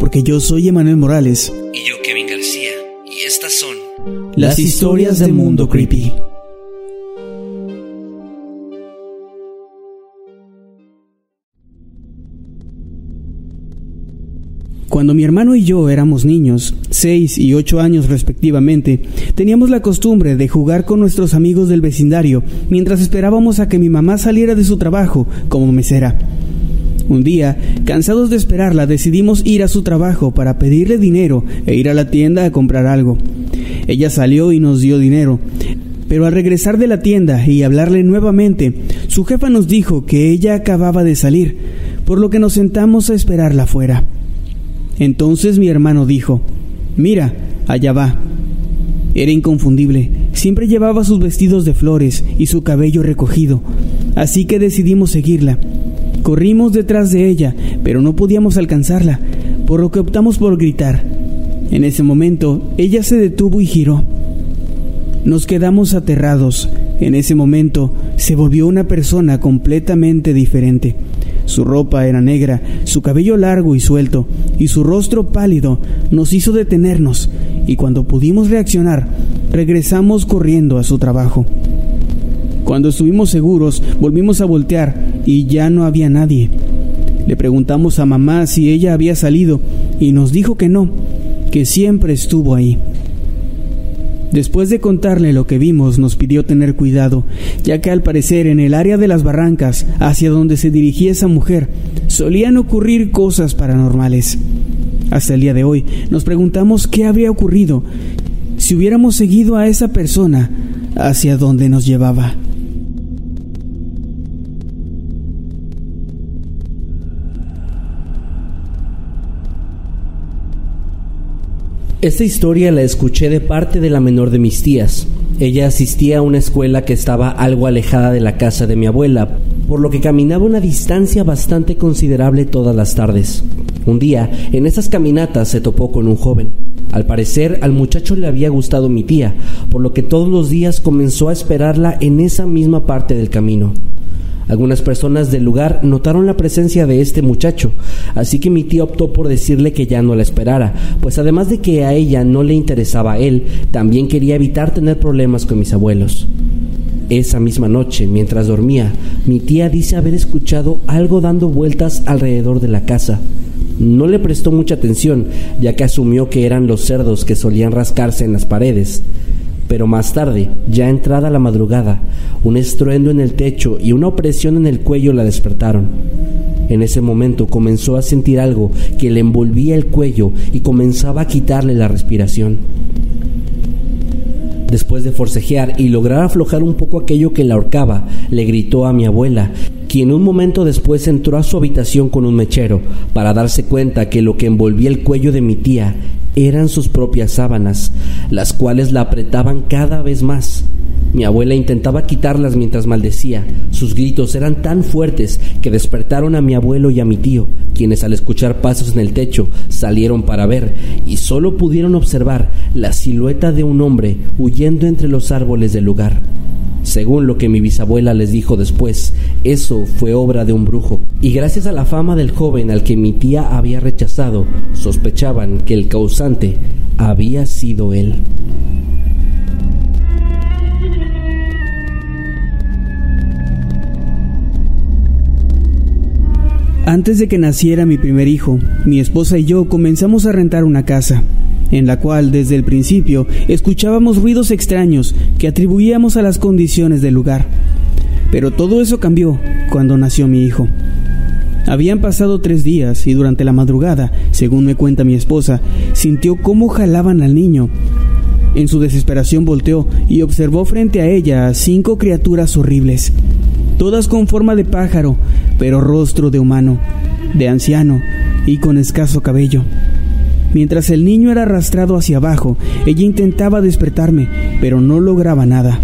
porque yo soy Emanuel Morales. Y yo, Kevin García. Y estas son Las historias del mundo creepy. Cuando mi hermano y yo éramos niños, 6 y 8 años respectivamente, teníamos la costumbre de jugar con nuestros amigos del vecindario mientras esperábamos a que mi mamá saliera de su trabajo como mesera. Un día, cansados de esperarla, decidimos ir a su trabajo para pedirle dinero e ir a la tienda a comprar algo. Ella salió y nos dio dinero, pero al regresar de la tienda y hablarle nuevamente, su jefa nos dijo que ella acababa de salir, por lo que nos sentamos a esperarla afuera. Entonces mi hermano dijo, Mira, allá va. Era inconfundible, siempre llevaba sus vestidos de flores y su cabello recogido, así que decidimos seguirla. Corrimos detrás de ella, pero no podíamos alcanzarla, por lo que optamos por gritar. En ese momento, ella se detuvo y giró. Nos quedamos aterrados. En ese momento, se volvió una persona completamente diferente. Su ropa era negra, su cabello largo y suelto, y su rostro pálido nos hizo detenernos, y cuando pudimos reaccionar, regresamos corriendo a su trabajo. Cuando estuvimos seguros, volvimos a voltear y ya no había nadie. Le preguntamos a mamá si ella había salido y nos dijo que no, que siempre estuvo ahí. Después de contarle lo que vimos, nos pidió tener cuidado, ya que al parecer en el área de las barrancas, hacia donde se dirigía esa mujer, solían ocurrir cosas paranormales. Hasta el día de hoy nos preguntamos qué habría ocurrido si hubiéramos seguido a esa persona hacia donde nos llevaba. Esta historia la escuché de parte de la menor de mis tías. Ella asistía a una escuela que estaba algo alejada de la casa de mi abuela, por lo que caminaba una distancia bastante considerable todas las tardes. Un día, en esas caminatas se topó con un joven. Al parecer, al muchacho le había gustado mi tía, por lo que todos los días comenzó a esperarla en esa misma parte del camino. Algunas personas del lugar notaron la presencia de este muchacho, así que mi tía optó por decirle que ya no la esperara, pues además de que a ella no le interesaba a él, también quería evitar tener problemas con mis abuelos. Esa misma noche, mientras dormía, mi tía dice haber escuchado algo dando vueltas alrededor de la casa. No le prestó mucha atención, ya que asumió que eran los cerdos que solían rascarse en las paredes. Pero más tarde, ya entrada la madrugada, un estruendo en el techo y una opresión en el cuello la despertaron. En ese momento comenzó a sentir algo que le envolvía el cuello y comenzaba a quitarle la respiración. Después de forcejear y lograr aflojar un poco aquello que la ahorcaba, le gritó a mi abuela, quien un momento después entró a su habitación con un mechero para darse cuenta que lo que envolvía el cuello de mi tía eran sus propias sábanas, las cuales la apretaban cada vez más. Mi abuela intentaba quitarlas mientras maldecía. Sus gritos eran tan fuertes que despertaron a mi abuelo y a mi tío, quienes al escuchar pasos en el techo salieron para ver y solo pudieron observar la silueta de un hombre huyendo entre los árboles del lugar. Según lo que mi bisabuela les dijo después, eso fue obra de un brujo, y gracias a la fama del joven al que mi tía había rechazado, sospechaban que el causante había sido él. Antes de que naciera mi primer hijo, mi esposa y yo comenzamos a rentar una casa, en la cual desde el principio escuchábamos ruidos extraños que atribuíamos a las condiciones del lugar. Pero todo eso cambió cuando nació mi hijo. Habían pasado tres días y durante la madrugada, según me cuenta mi esposa, sintió cómo jalaban al niño. En su desesperación volteó y observó frente a ella cinco criaturas horribles, todas con forma de pájaro, pero rostro de humano, de anciano y con escaso cabello. Mientras el niño era arrastrado hacia abajo, ella intentaba despertarme, pero no lograba nada.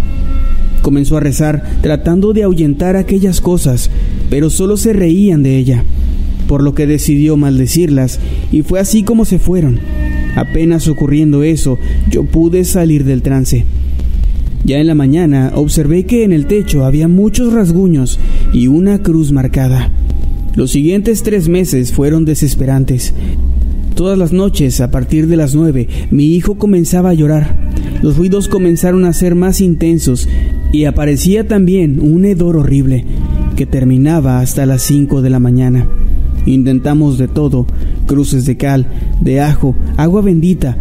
Comenzó a rezar, tratando de ahuyentar aquellas cosas, pero solo se reían de ella, por lo que decidió maldecirlas, y fue así como se fueron. Apenas ocurriendo eso, yo pude salir del trance. Ya en la mañana observé que en el techo había muchos rasguños y una cruz marcada. Los siguientes tres meses fueron desesperantes. Todas las noches, a partir de las nueve, mi hijo comenzaba a llorar. Los ruidos comenzaron a ser más intensos y aparecía también un hedor horrible que terminaba hasta las 5 de la mañana. Intentamos de todo, cruces de cal, de ajo, agua bendita,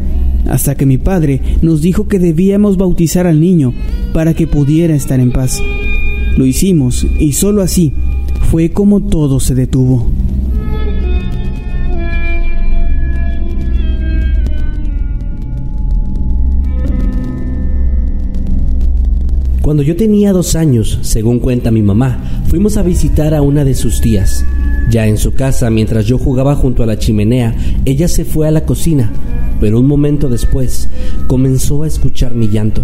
hasta que mi padre nos dijo que debíamos bautizar al niño para que pudiera estar en paz. Lo hicimos y solo así fue como todo se detuvo. Cuando yo tenía dos años, según cuenta mi mamá, fuimos a visitar a una de sus tías. Ya en su casa, mientras yo jugaba junto a la chimenea, ella se fue a la cocina, pero un momento después comenzó a escuchar mi llanto.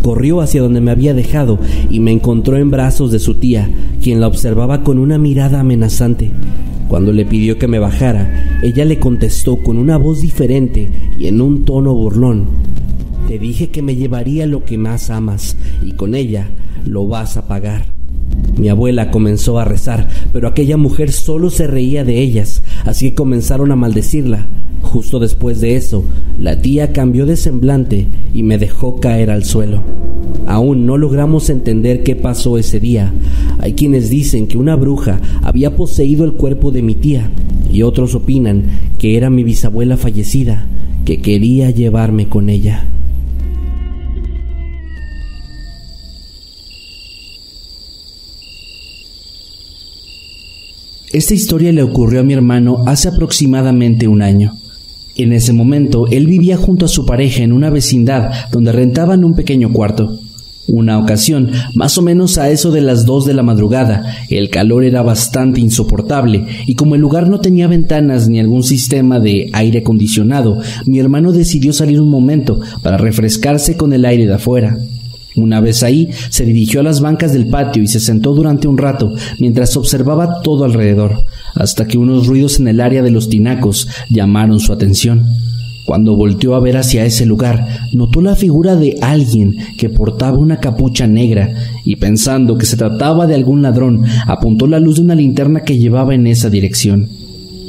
Corrió hacia donde me había dejado y me encontró en brazos de su tía, quien la observaba con una mirada amenazante. Cuando le pidió que me bajara, ella le contestó con una voz diferente y en un tono burlón. Te dije que me llevaría lo que más amas y con ella lo vas a pagar. Mi abuela comenzó a rezar, pero aquella mujer solo se reía de ellas, así que comenzaron a maldecirla. Justo después de eso, la tía cambió de semblante y me dejó caer al suelo. Aún no logramos entender qué pasó ese día. Hay quienes dicen que una bruja había poseído el cuerpo de mi tía y otros opinan que era mi bisabuela fallecida, que quería llevarme con ella. Esta historia le ocurrió a mi hermano hace aproximadamente un año. En ese momento, él vivía junto a su pareja en una vecindad donde rentaban un pequeño cuarto. Una ocasión, más o menos a eso de las dos de la madrugada, el calor era bastante insoportable y como el lugar no tenía ventanas ni algún sistema de aire acondicionado, mi hermano decidió salir un momento para refrescarse con el aire de afuera. Una vez ahí, se dirigió a las bancas del patio y se sentó durante un rato mientras observaba todo alrededor, hasta que unos ruidos en el área de los tinacos llamaron su atención. Cuando volteó a ver hacia ese lugar, notó la figura de alguien que portaba una capucha negra y pensando que se trataba de algún ladrón, apuntó la luz de una linterna que llevaba en esa dirección.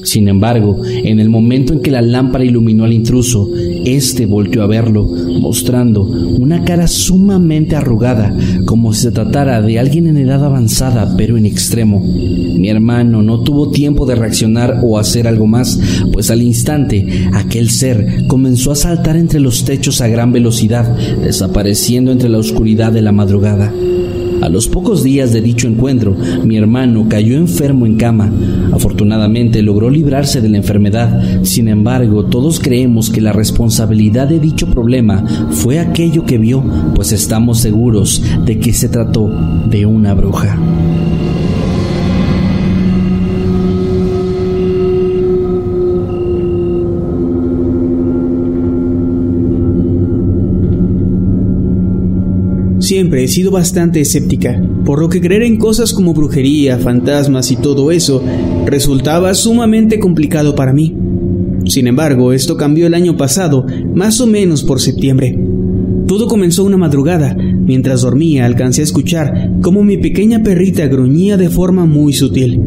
Sin embargo, en el momento en que la lámpara iluminó al intruso, éste volteó a verlo, mostrando una cara sumamente arrugada, como si se tratara de alguien en edad avanzada, pero en extremo. Mi hermano no tuvo tiempo de reaccionar o hacer algo más, pues al instante aquel ser comenzó a saltar entre los techos a gran velocidad, desapareciendo entre la oscuridad de la madrugada. A los pocos días de dicho encuentro, mi hermano cayó enfermo en cama. Afortunadamente logró librarse de la enfermedad. Sin embargo, todos creemos que la responsabilidad de dicho problema fue aquello que vio, pues estamos seguros de que se trató de una bruja. Siempre he sido bastante escéptica, por lo que creer en cosas como brujería, fantasmas y todo eso resultaba sumamente complicado para mí. Sin embargo, esto cambió el año pasado, más o menos por septiembre. Todo comenzó una madrugada. Mientras dormía alcancé a escuchar cómo mi pequeña perrita gruñía de forma muy sutil,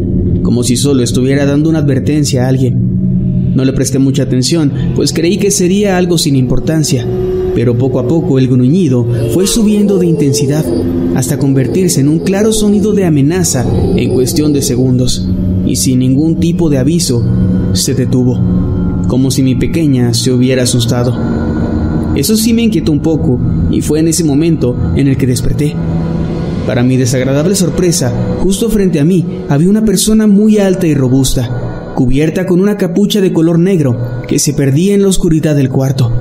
como si solo estuviera dando una advertencia a alguien. No le presté mucha atención, pues creí que sería algo sin importancia, pero poco a poco el gruñido fue subiendo de intensidad hasta convertirse en un claro sonido de amenaza en cuestión de segundos. y sin ningún tipo de aviso se detuvo, como si mi pequeña se hubiera asustado. Eso sí me inquietó un poco y fue en ese momento en el que desperté. Para mi desagradable sorpresa, justo frente a mí había una persona muy alta y robusta, cubierta con una capucha de color negro que se perdía en la oscuridad del cuarto.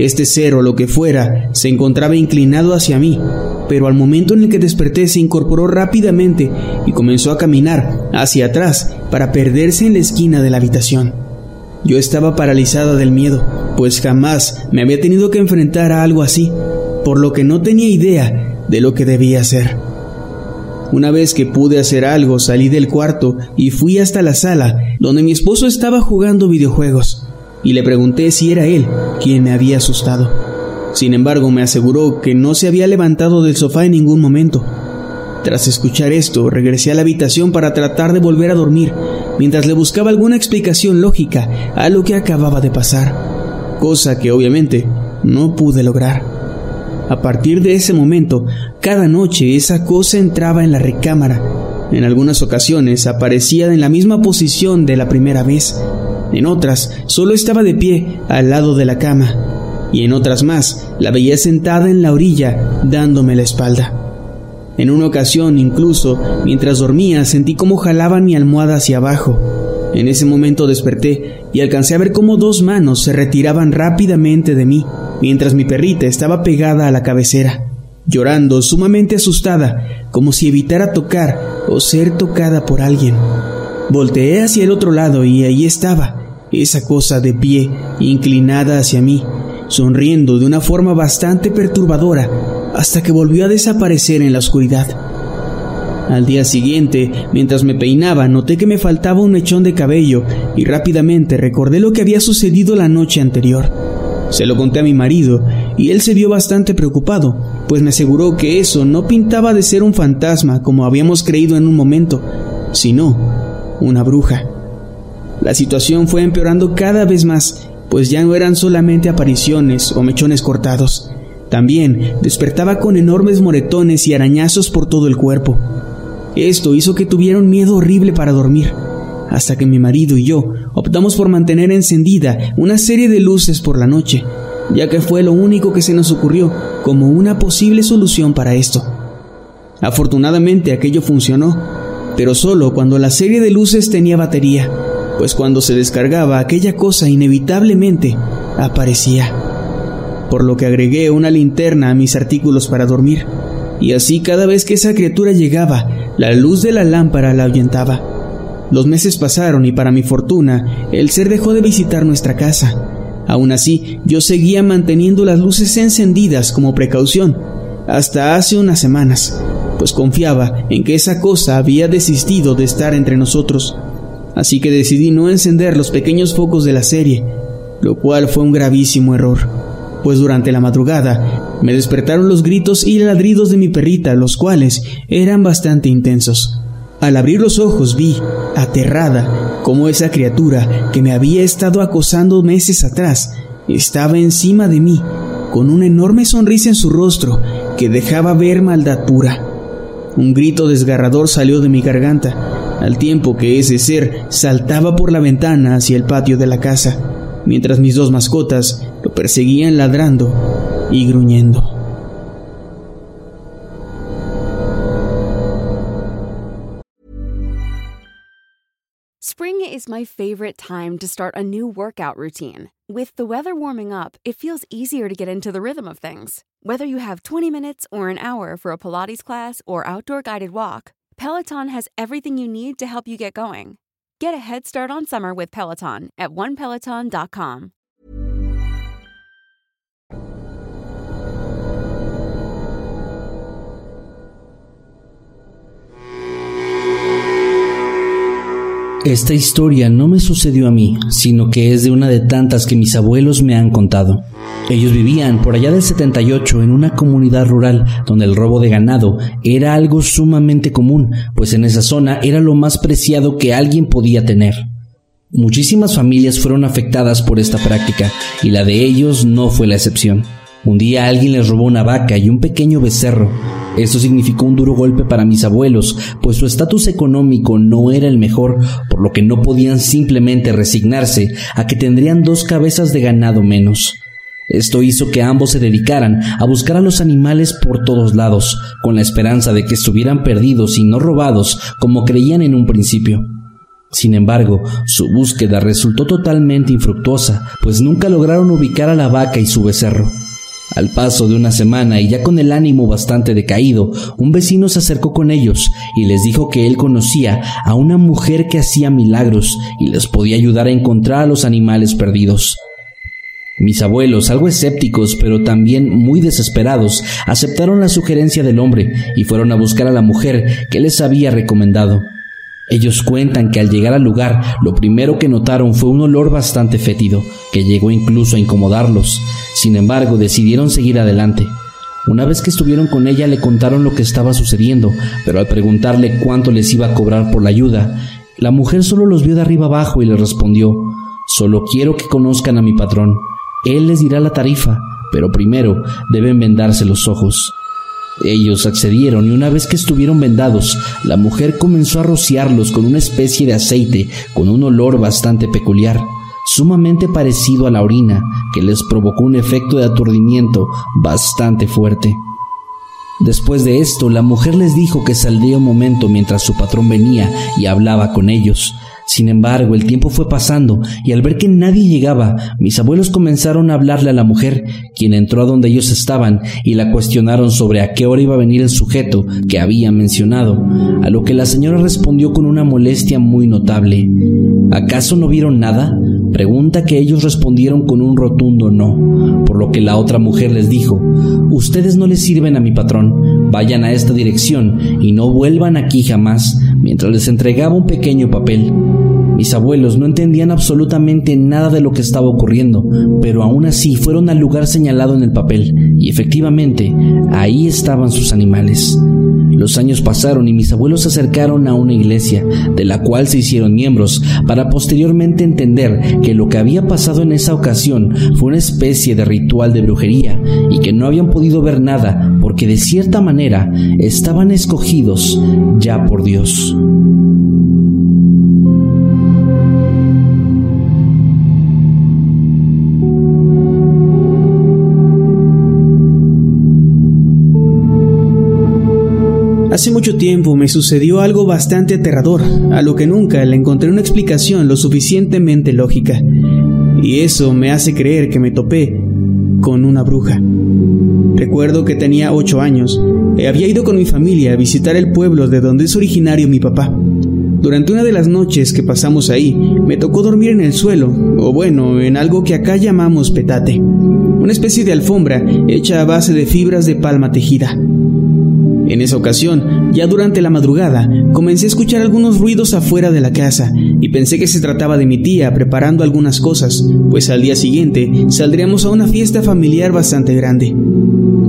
Este ser o lo que fuera se encontraba inclinado hacia mí, pero al momento en el que desperté se incorporó rápidamente y comenzó a caminar hacia atrás para perderse en la esquina de la habitación. Yo estaba paralizada del miedo, pues jamás me había tenido que enfrentar a algo así, por lo que no tenía idea de lo que debía hacer. Una vez que pude hacer algo, salí del cuarto y fui hasta la sala donde mi esposo estaba jugando videojuegos y le pregunté si era él quien me había asustado. Sin embargo, me aseguró que no se había levantado del sofá en ningún momento. Tras escuchar esto, regresé a la habitación para tratar de volver a dormir, mientras le buscaba alguna explicación lógica a lo que acababa de pasar, cosa que obviamente no pude lograr. A partir de ese momento, cada noche esa cosa entraba en la recámara. En algunas ocasiones aparecía en la misma posición de la primera vez, en otras solo estaba de pie al lado de la cama, y en otras más la veía sentada en la orilla dándome la espalda. En una ocasión incluso, mientras dormía, sentí cómo jalaban mi almohada hacia abajo. En ese momento desperté y alcancé a ver cómo dos manos se retiraban rápidamente de mí, mientras mi perrita estaba pegada a la cabecera, llorando sumamente asustada, como si evitara tocar o ser tocada por alguien. Volteé hacia el otro lado y ahí estaba, esa cosa de pie, inclinada hacia mí, sonriendo de una forma bastante perturbadora, hasta que volvió a desaparecer en la oscuridad. Al día siguiente, mientras me peinaba, noté que me faltaba un mechón de cabello y rápidamente recordé lo que había sucedido la noche anterior. Se lo conté a mi marido y él se vio bastante preocupado, pues me aseguró que eso no pintaba de ser un fantasma como habíamos creído en un momento, sino una bruja. La situación fue empeorando cada vez más, pues ya no eran solamente apariciones o mechones cortados. También despertaba con enormes moretones y arañazos por todo el cuerpo. Esto hizo que tuviera un miedo horrible para dormir, hasta que mi marido y yo optamos por mantener encendida una serie de luces por la noche, ya que fue lo único que se nos ocurrió como una posible solución para esto. Afortunadamente aquello funcionó, pero solo cuando la serie de luces tenía batería pues cuando se descargaba aquella cosa inevitablemente aparecía. Por lo que agregué una linterna a mis artículos para dormir, y así cada vez que esa criatura llegaba, la luz de la lámpara la ahuyentaba. Los meses pasaron y para mi fortuna, el ser dejó de visitar nuestra casa. Aún así, yo seguía manteniendo las luces encendidas como precaución, hasta hace unas semanas, pues confiaba en que esa cosa había desistido de estar entre nosotros así que decidí no encender los pequeños focos de la serie, lo cual fue un gravísimo error, pues durante la madrugada me despertaron los gritos y ladridos de mi perrita, los cuales eran bastante intensos. Al abrir los ojos vi, aterrada, cómo esa criatura que me había estado acosando meses atrás estaba encima de mí, con una enorme sonrisa en su rostro que dejaba ver maldad pura. Un grito desgarrador salió de mi garganta, al tiempo que ese ser saltaba por la ventana hacia el patio de la casa, mientras mis dos mascotas lo perseguían ladrando y gruñendo. Spring is my favorite time to start a new workout routine. With the weather warming up, it feels easier to get into the rhythm of things. Whether you have 20 minutes or an hour for a Pilates class or outdoor guided walk, Peloton has everything you need to help you get going. Get a head start on summer with Peloton at onepeloton.com. Esta historia no me sucedió a mí, sino que es de una de tantas que mis abuelos me han contado. Ellos vivían por allá del 78 en una comunidad rural donde el robo de ganado era algo sumamente común, pues en esa zona era lo más preciado que alguien podía tener. Muchísimas familias fueron afectadas por esta práctica y la de ellos no fue la excepción. Un día alguien les robó una vaca y un pequeño becerro, Esto significó un duro golpe para mis abuelos, pues su estatus económico no era el mejor, por lo que no podían simplemente resignarse a que tendrían dos cabezas de ganado menos. Esto hizo que ambos se dedicaran a buscar a los animales por todos lados, con la esperanza de que estuvieran perdidos y no robados como creían en un principio. Sin embargo, su búsqueda resultó totalmente infructuosa, pues nunca lograron ubicar a la vaca y su becerro. Al paso de una semana y ya con el ánimo bastante decaído, un vecino se acercó con ellos y les dijo que él conocía a una mujer que hacía milagros y les podía ayudar a encontrar a los animales perdidos. Mis abuelos, algo escépticos pero también muy desesperados, aceptaron la sugerencia del hombre y fueron a buscar a la mujer que les había recomendado. Ellos cuentan que al llegar al lugar, lo primero que notaron fue un olor bastante fétido, que llegó incluso a incomodarlos. Sin embargo, decidieron seguir adelante. Una vez que estuvieron con ella le contaron lo que estaba sucediendo, pero al preguntarle cuánto les iba a cobrar por la ayuda, la mujer solo los vio de arriba abajo y le respondió, Solo quiero que conozcan a mi patrón. Él les dirá la tarifa, pero primero deben vendarse los ojos. Ellos accedieron y una vez que estuvieron vendados, la mujer comenzó a rociarlos con una especie de aceite con un olor bastante peculiar, sumamente parecido a la orina, que les provocó un efecto de aturdimiento bastante fuerte. Después de esto, la mujer les dijo que saldría un momento mientras su patrón venía y hablaba con ellos, sin embargo, el tiempo fue pasando y al ver que nadie llegaba, mis abuelos comenzaron a hablarle a la mujer, quien entró a donde ellos estaban y la cuestionaron sobre a qué hora iba a venir el sujeto que había mencionado, a lo que la señora respondió con una molestia muy notable. ¿Acaso no vieron nada? Pregunta que ellos respondieron con un rotundo no, por lo que la otra mujer les dijo, Ustedes no les sirven a mi patrón, vayan a esta dirección y no vuelvan aquí jamás, mientras les entregaba un pequeño papel. Mis abuelos no entendían absolutamente nada de lo que estaba ocurriendo, pero aún así fueron al lugar señalado en el papel, y efectivamente ahí estaban sus animales. Los años pasaron y mis abuelos se acercaron a una iglesia, de la cual se hicieron miembros, para posteriormente entender que lo que había pasado en esa ocasión fue una especie de ritual de brujería y que no habían podido ver nada porque de cierta manera estaban escogidos ya por Dios. Hace mucho tiempo me sucedió algo bastante aterrador, a lo que nunca le encontré una explicación lo suficientemente lógica. Y eso me hace creer que me topé con una bruja. Recuerdo que tenía ocho años y había ido con mi familia a visitar el pueblo de donde es originario mi papá. Durante una de las noches que pasamos ahí, me tocó dormir en el suelo, o bueno, en algo que acá llamamos petate, una especie de alfombra hecha a base de fibras de palma tejida. En esa ocasión, ya durante la madrugada, comencé a escuchar algunos ruidos afuera de la casa y pensé que se trataba de mi tía preparando algunas cosas, pues al día siguiente saldríamos a una fiesta familiar bastante grande.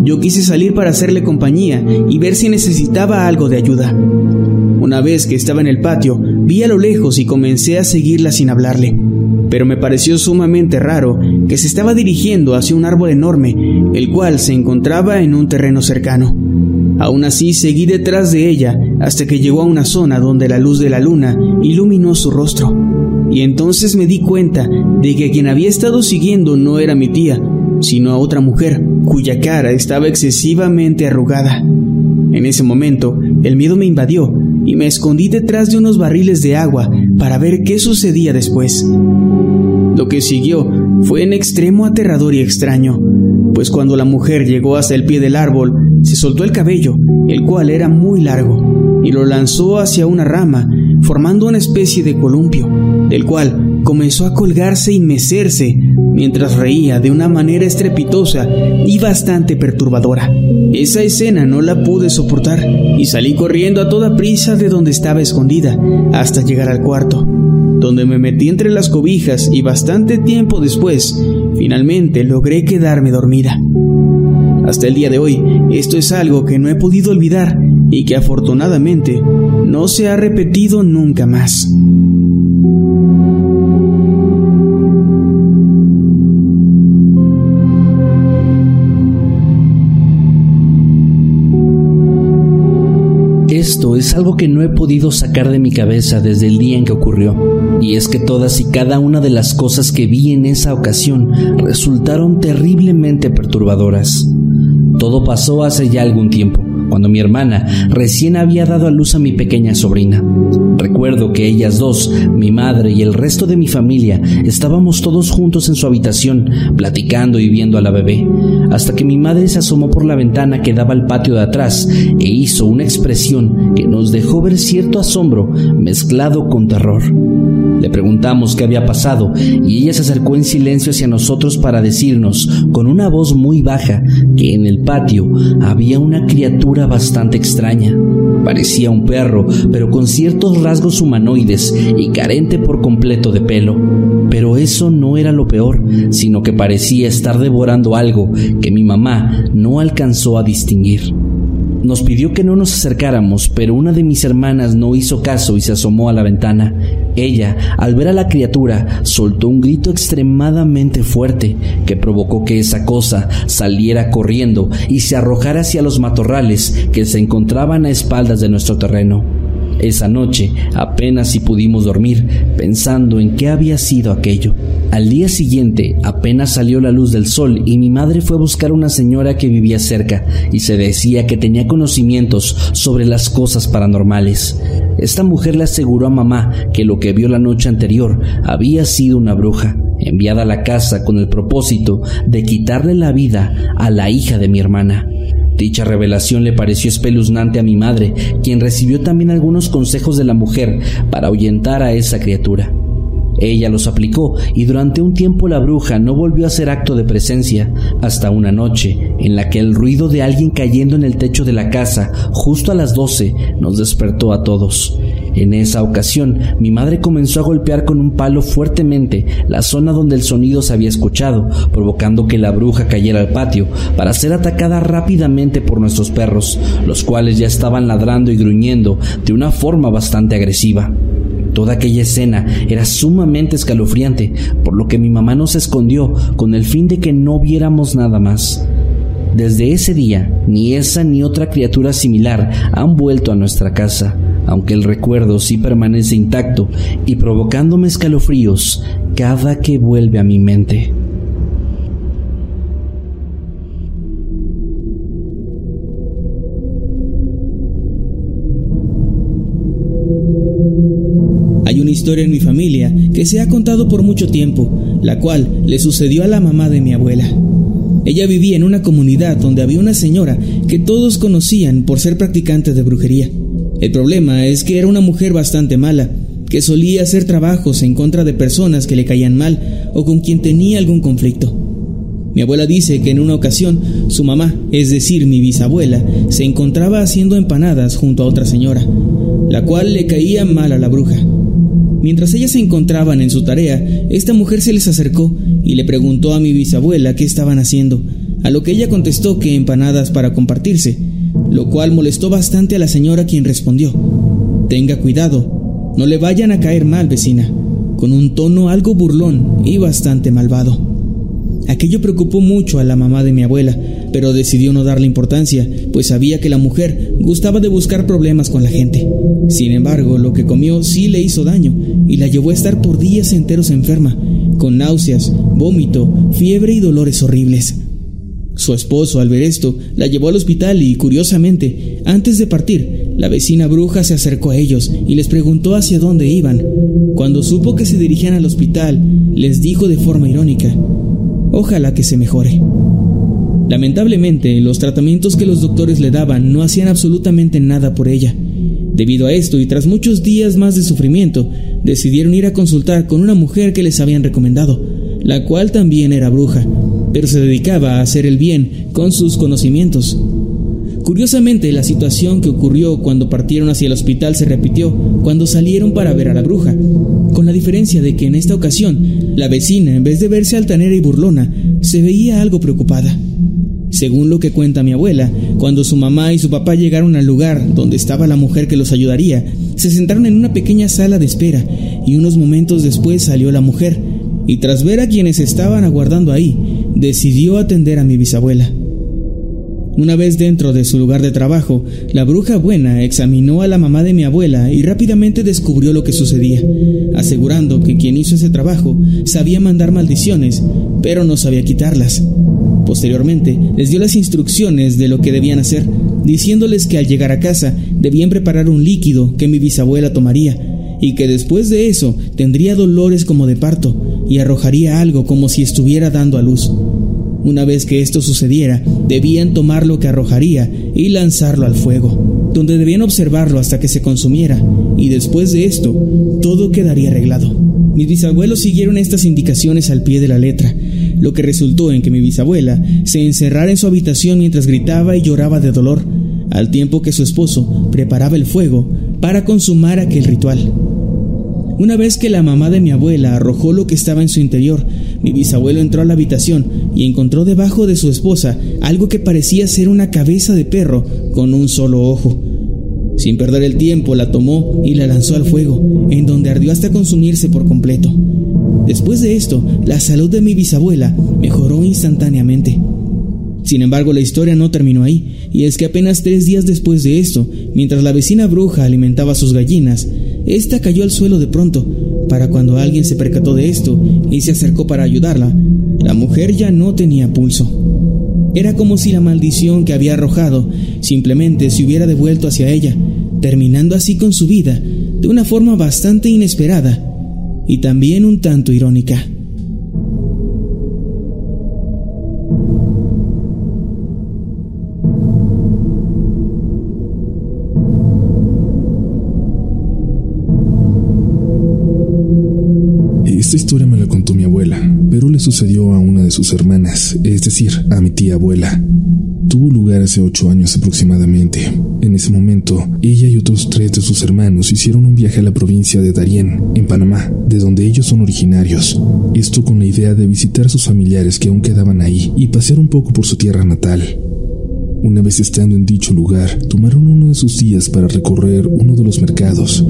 Yo quise salir para hacerle compañía y ver si necesitaba algo de ayuda. Una vez que estaba en el patio, vi a lo lejos y comencé a seguirla sin hablarle. Pero me pareció sumamente raro que se estaba dirigiendo hacia un árbol enorme, el cual se encontraba en un terreno cercano. Aún así seguí detrás de ella hasta que llegó a una zona donde la luz de la luna iluminó su rostro. Y entonces me di cuenta de que quien había estado siguiendo no era mi tía, sino a otra mujer cuya cara estaba excesivamente arrugada. En ese momento, el miedo me invadió y me escondí detrás de unos barriles de agua para ver qué sucedía después. Lo que siguió fue en extremo aterrador y extraño, pues cuando la mujer llegó hasta el pie del árbol, se soltó el cabello, el cual era muy largo, y lo lanzó hacia una rama, formando una especie de columpio, del cual comenzó a colgarse y mecerse mientras reía de una manera estrepitosa y bastante perturbadora. Esa escena no la pude soportar y salí corriendo a toda prisa de donde estaba escondida hasta llegar al cuarto, donde me metí entre las cobijas y bastante tiempo después, finalmente logré quedarme dormida. Hasta el día de hoy, esto es algo que no he podido olvidar y que afortunadamente no se ha repetido nunca más. Es algo que no he podido sacar de mi cabeza desde el día en que ocurrió, y es que todas y cada una de las cosas que vi en esa ocasión resultaron terriblemente perturbadoras. Todo pasó hace ya algún tiempo, cuando mi hermana recién había dado a luz a mi pequeña sobrina. Recuerdo que ellas dos, mi madre y el resto de mi familia, estábamos todos juntos en su habitación, platicando y viendo a la bebé, hasta que mi madre se asomó por la ventana que daba al patio de atrás e hizo una expresión que nos dejó ver cierto asombro mezclado con terror. Le preguntamos qué había pasado y ella se acercó en silencio hacia nosotros para decirnos, con una voz muy baja, que en el patio había una criatura bastante extraña. Parecía un perro, pero con ciertos rasgos humanoides y carente por completo de pelo. Pero eso no era lo peor, sino que parecía estar devorando algo que mi mamá no alcanzó a distinguir. Nos pidió que no nos acercáramos, pero una de mis hermanas no hizo caso y se asomó a la ventana. Ella, al ver a la criatura, soltó un grito extremadamente fuerte que provocó que esa cosa saliera corriendo y se arrojara hacia los matorrales que se encontraban a espaldas de nuestro terreno. Esa noche apenas si pudimos dormir pensando en qué había sido aquello. Al día siguiente apenas salió la luz del sol y mi madre fue a buscar una señora que vivía cerca y se decía que tenía conocimientos sobre las cosas paranormales. Esta mujer le aseguró a mamá que lo que vio la noche anterior había sido una bruja enviada a la casa con el propósito de quitarle la vida a la hija de mi hermana. Dicha revelación le pareció espeluznante a mi madre, quien recibió también algunos consejos de la mujer para ahuyentar a esa criatura. Ella los aplicó y durante un tiempo la bruja no volvió a hacer acto de presencia hasta una noche en la que el ruido de alguien cayendo en el techo de la casa justo a las doce nos despertó a todos. En esa ocasión, mi madre comenzó a golpear con un palo fuertemente la zona donde el sonido se había escuchado, provocando que la bruja cayera al patio para ser atacada rápidamente por nuestros perros, los cuales ya estaban ladrando y gruñendo de una forma bastante agresiva. Toda aquella escena era sumamente escalofriante, por lo que mi mamá nos escondió con el fin de que no viéramos nada más. Desde ese día, ni esa ni otra criatura similar han vuelto a nuestra casa, aunque el recuerdo sí permanece intacto y provocándome escalofríos cada que vuelve a mi mente. Historia en mi familia que se ha contado por mucho tiempo, la cual le sucedió a la mamá de mi abuela. Ella vivía en una comunidad donde había una señora que todos conocían por ser practicante de brujería. El problema es que era una mujer bastante mala, que solía hacer trabajos en contra de personas que le caían mal o con quien tenía algún conflicto. Mi abuela dice que en una ocasión su mamá, es decir, mi bisabuela, se encontraba haciendo empanadas junto a otra señora, la cual le caía mal a la bruja. Mientras ellas se encontraban en su tarea, esta mujer se les acercó y le preguntó a mi bisabuela qué estaban haciendo, a lo que ella contestó que empanadas para compartirse, lo cual molestó bastante a la señora quien respondió, Tenga cuidado, no le vayan a caer mal, vecina, con un tono algo burlón y bastante malvado. Aquello preocupó mucho a la mamá de mi abuela, pero decidió no darle importancia, pues sabía que la mujer gustaba de buscar problemas con la gente. Sin embargo, lo que comió sí le hizo daño y la llevó a estar por días enteros enferma, con náuseas, vómito, fiebre y dolores horribles. Su esposo, al ver esto, la llevó al hospital y, curiosamente, antes de partir, la vecina bruja se acercó a ellos y les preguntó hacia dónde iban. Cuando supo que se dirigían al hospital, les dijo de forma irónica, Ojalá que se mejore. Lamentablemente, los tratamientos que los doctores le daban no hacían absolutamente nada por ella. Debido a esto y tras muchos días más de sufrimiento, decidieron ir a consultar con una mujer que les habían recomendado, la cual también era bruja, pero se dedicaba a hacer el bien con sus conocimientos. Curiosamente, la situación que ocurrió cuando partieron hacia el hospital se repitió cuando salieron para ver a la bruja, con la diferencia de que en esta ocasión la vecina, en vez de verse altanera y burlona, se veía algo preocupada. Según lo que cuenta mi abuela, cuando su mamá y su papá llegaron al lugar donde estaba la mujer que los ayudaría, se sentaron en una pequeña sala de espera y unos momentos después salió la mujer y tras ver a quienes estaban aguardando ahí, decidió atender a mi bisabuela. Una vez dentro de su lugar de trabajo, la bruja buena examinó a la mamá de mi abuela y rápidamente descubrió lo que sucedía, asegurando que quien hizo ese trabajo sabía mandar maldiciones, pero no sabía quitarlas. Posteriormente, les dio las instrucciones de lo que debían hacer, diciéndoles que al llegar a casa debían preparar un líquido que mi bisabuela tomaría, y que después de eso tendría dolores como de parto y arrojaría algo como si estuviera dando a luz. Una vez que esto sucediera, debían tomar lo que arrojaría y lanzarlo al fuego, donde debían observarlo hasta que se consumiera, y después de esto, todo quedaría arreglado. Mis bisabuelos siguieron estas indicaciones al pie de la letra, lo que resultó en que mi bisabuela se encerrara en su habitación mientras gritaba y lloraba de dolor, al tiempo que su esposo preparaba el fuego para consumar aquel ritual. Una vez que la mamá de mi abuela arrojó lo que estaba en su interior, mi bisabuelo entró a la habitación y encontró debajo de su esposa algo que parecía ser una cabeza de perro con un solo ojo. Sin perder el tiempo, la tomó y la lanzó al fuego, en donde ardió hasta consumirse por completo. Después de esto, la salud de mi bisabuela mejoró instantáneamente. Sin embargo, la historia no terminó ahí, y es que apenas tres días después de esto, mientras la vecina bruja alimentaba sus gallinas, esta cayó al suelo de pronto, para cuando alguien se percató de esto y se acercó para ayudarla, la mujer ya no tenía pulso. Era como si la maldición que había arrojado simplemente se hubiera devuelto hacia ella, terminando así con su vida de una forma bastante inesperada y también un tanto irónica. Esta historia me la contó mi abuela, pero le sucedió a una de sus hermanas, es decir, a mi tía abuela. Tuvo lugar hace ocho años aproximadamente. En ese momento, ella y otros tres de sus hermanos hicieron un viaje a la provincia de Darién, en Panamá, de donde ellos son originarios. Esto con la idea de visitar a sus familiares que aún quedaban ahí y pasear un poco por su tierra natal. Una vez estando en dicho lugar, tomaron uno de sus días para recorrer uno de los mercados.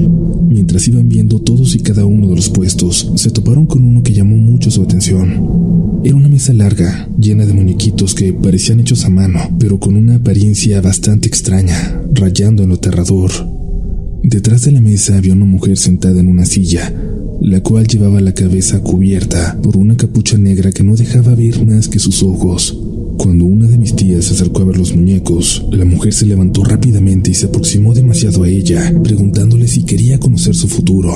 Mientras iban viendo todos y cada uno de los puestos, se toparon con uno que llamó mucho su atención. Era una mesa larga, llena de muñequitos que parecían hechos a mano, pero con una apariencia bastante extraña, rayando en lo aterrador. Detrás de la mesa había una mujer sentada en una silla, la cual llevaba la cabeza cubierta por una capucha negra que no dejaba ver más que sus ojos. Cuando una de mis tías se acercó a ver los muñecos, la mujer se levantó rápidamente y se aproximó demasiado a ella, preguntándole si quería conocer su futuro.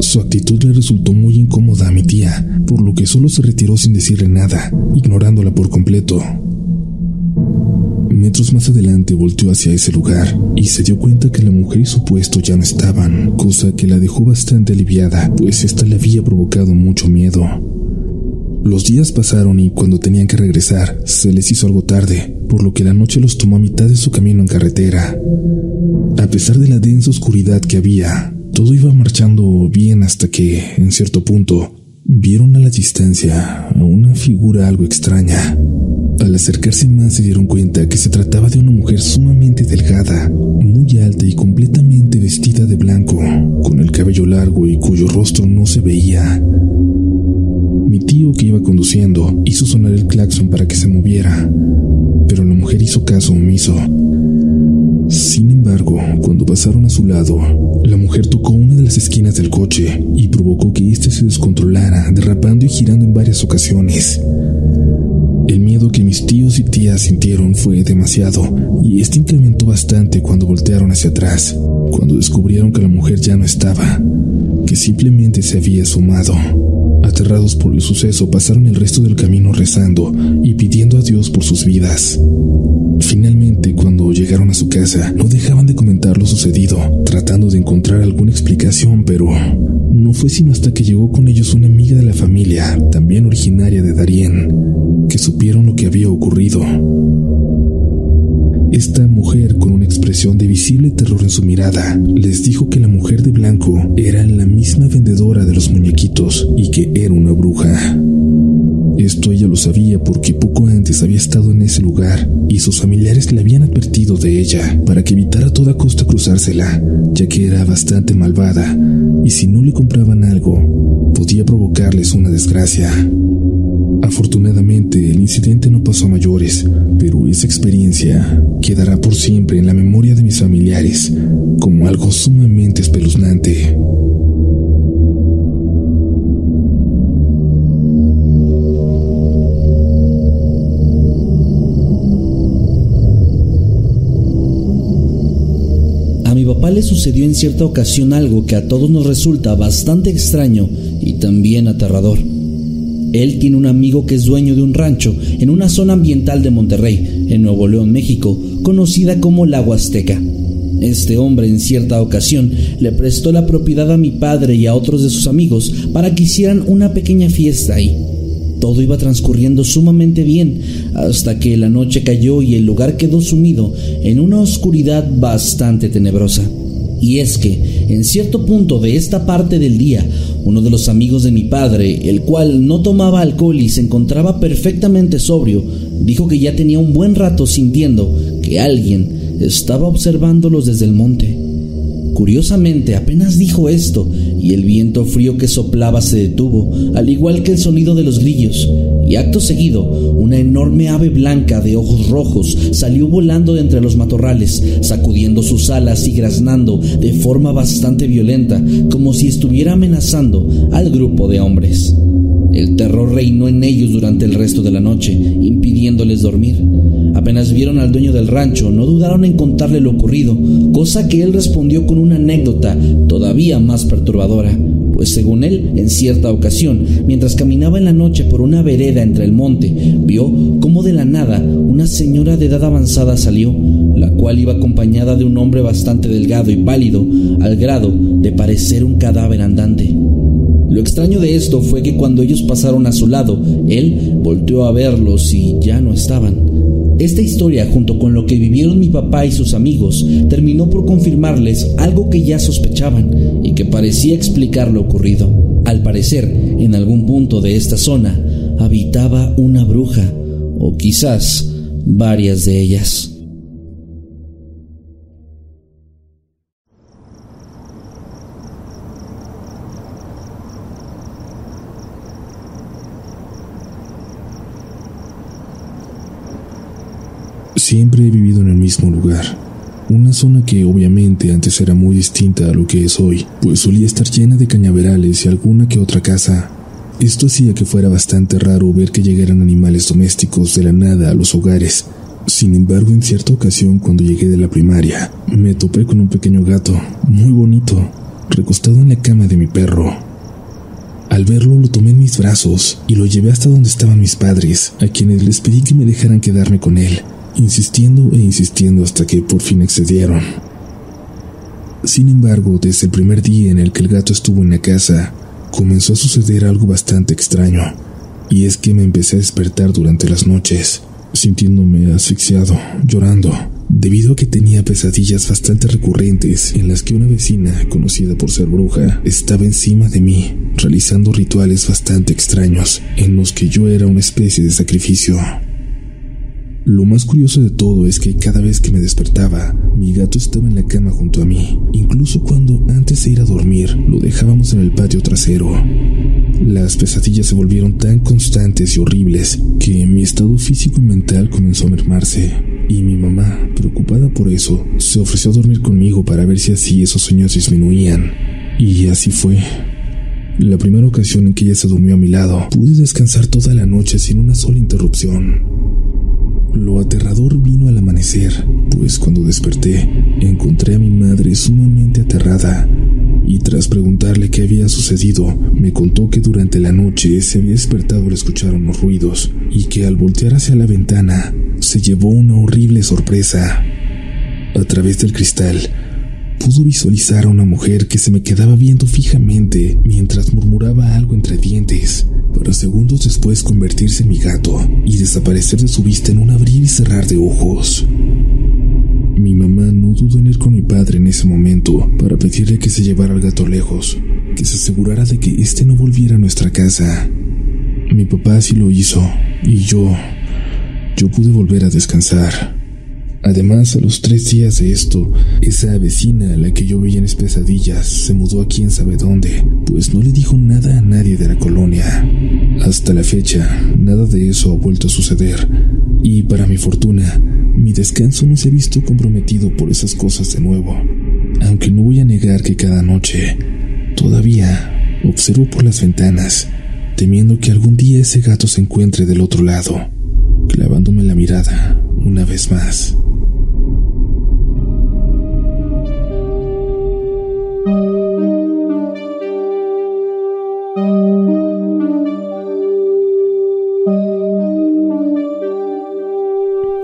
Su actitud le resultó muy incómoda a mi tía, por lo que solo se retiró sin decirle nada, ignorándola por completo. Metros más adelante volteó hacia ese lugar y se dio cuenta que la mujer y su puesto ya no estaban, cosa que la dejó bastante aliviada, pues esta le había provocado mucho miedo. Los días pasaron y cuando tenían que regresar, se les hizo algo tarde, por lo que la noche los tomó a mitad de su camino en carretera. A pesar de la densa oscuridad que había, todo iba marchando bien hasta que, en cierto punto, vieron a la distancia a una figura algo extraña. Al acercarse más se dieron cuenta que se trataba de una mujer sumamente delgada, muy alta y completamente vestida de blanco, con el cabello largo y cuyo rostro no se veía. Tío que iba conduciendo hizo sonar el claxon para que se moviera, pero la mujer hizo caso omiso. Sin embargo, cuando pasaron a su lado, la mujer tocó una de las esquinas del coche y provocó que éste se descontrolara, derrapando y girando en varias ocasiones. El miedo que mis tíos y tías sintieron fue demasiado, y este incrementó bastante cuando voltearon hacia atrás, cuando descubrieron que la mujer ya no estaba, que simplemente se había sumado. Aterrados por el suceso, pasaron el resto del camino rezando y pidiendo a Dios por sus vidas. Finalmente, llegaron a su casa, no dejaban de comentar lo sucedido, tratando de encontrar alguna explicación, pero no fue sino hasta que llegó con ellos una amiga de la familia, también originaria de Darien, que supieron lo que había ocurrido. Esta mujer, con una expresión de visible terror en su mirada, les dijo que la mujer de blanco era la misma vendedora de los muñequitos y que era una bruja. Esto ella lo sabía porque poco antes había estado en ese lugar y sus familiares le habían advertido de ella para que evitara a toda costa cruzársela, ya que era bastante malvada y si no le compraban algo, podía provocarles una desgracia. Afortunadamente, el incidente no pasó a mayores, pero esa experiencia quedará por siempre en la memoria de mis familiares como algo sumamente espeluznante. Papá le sucedió en cierta ocasión algo que a todos nos resulta bastante extraño y también aterrador. Él tiene un amigo que es dueño de un rancho en una zona ambiental de Monterrey, en Nuevo León, México, conocida como la Huasteca. Este hombre en cierta ocasión le prestó la propiedad a mi padre y a otros de sus amigos para que hicieran una pequeña fiesta ahí. Todo iba transcurriendo sumamente bien hasta que la noche cayó y el lugar quedó sumido en una oscuridad bastante tenebrosa. Y es que, en cierto punto de esta parte del día, uno de los amigos de mi padre, el cual no tomaba alcohol y se encontraba perfectamente sobrio, dijo que ya tenía un buen rato sintiendo que alguien estaba observándolos desde el monte. Curiosamente, apenas dijo esto, y el viento frío que soplaba se detuvo, al igual que el sonido de los grillos, y acto seguido, una enorme ave blanca de ojos rojos salió volando de entre los matorrales, sacudiendo sus alas y graznando de forma bastante violenta, como si estuviera amenazando al grupo de hombres. El terror reinó en ellos durante el resto de la noche, impidiéndoles dormir. Apenas vieron al dueño del rancho, no dudaron en contarle lo ocurrido, cosa que él respondió con una anécdota todavía más perturbadora, pues según él, en cierta ocasión, mientras caminaba en la noche por una vereda entre el monte, vio cómo de la nada una señora de edad avanzada salió, la cual iba acompañada de un hombre bastante delgado y pálido, al grado de parecer un cadáver andante. Lo extraño de esto fue que cuando ellos pasaron a su lado, él volteó a verlos y ya no estaban. Esta historia, junto con lo que vivieron mi papá y sus amigos, terminó por confirmarles algo que ya sospechaban y que parecía explicar lo ocurrido. Al parecer, en algún punto de esta zona habitaba una bruja, o quizás varias de ellas. Siempre he vivido en el mismo lugar, una zona que obviamente antes era muy distinta a lo que es hoy, pues solía estar llena de cañaverales y alguna que otra casa. Esto hacía que fuera bastante raro ver que llegaran animales domésticos de la nada a los hogares. Sin embargo, en cierta ocasión, cuando llegué de la primaria, me topé con un pequeño gato, muy bonito, recostado en la cama de mi perro. Al verlo lo tomé en mis brazos y lo llevé hasta donde estaban mis padres, a quienes les pedí que me dejaran quedarme con él, insistiendo e insistiendo hasta que por fin accedieron. Sin embargo, desde el primer día en el que el gato estuvo en la casa, comenzó a suceder algo bastante extraño, y es que me empecé a despertar durante las noches, sintiéndome asfixiado, llorando, debido a que tenía pesadillas bastante recurrentes en las que una vecina, conocida por ser bruja, estaba encima de mí, realizando rituales bastante extraños, en los que yo era una especie de sacrificio. Lo más curioso de todo es que cada vez que me despertaba, mi gato estaba en la cama junto a mí, incluso cuando antes de ir a dormir lo dejábamos en el patio trasero. Las pesadillas se volvieron tan constantes y horribles que mi estado físico y mental comenzó a mermarse, y mi mamá, preocupada por eso, se ofreció a dormir conmigo para ver si así esos sueños disminuían. Y así fue. La primera ocasión en que ella se durmió a mi lado, pude descansar toda la noche sin una sola interrupción. Lo aterrador vino al amanecer, pues cuando desperté encontré a mi madre sumamente aterrada y tras preguntarle qué había sucedido, me contó que durante la noche se había despertado al escuchar unos ruidos y que al voltear hacia la ventana se llevó una horrible sorpresa. A través del cristal pudo visualizar a una mujer que se me quedaba viendo fijamente mientras murmuraba algo entre dientes, para segundos después convertirse en mi gato y desaparecer de su vista en un abrir y cerrar de ojos. Mi mamá no dudó en ir con mi padre en ese momento para pedirle que se llevara al gato lejos, que se asegurara de que éste no volviera a nuestra casa. Mi papá así lo hizo, y yo, yo pude volver a descansar. Además, a los tres días de esto, esa vecina a la que yo veía en mis pesadillas se mudó a quién sabe dónde, pues no le dijo nada a nadie de la colonia. Hasta la fecha, nada de eso ha vuelto a suceder, y para mi fortuna, mi descanso no se ha visto comprometido por esas cosas de nuevo. Aunque no voy a negar que cada noche, todavía observo por las ventanas, temiendo que algún día ese gato se encuentre del otro lado, clavándome la mirada una vez más.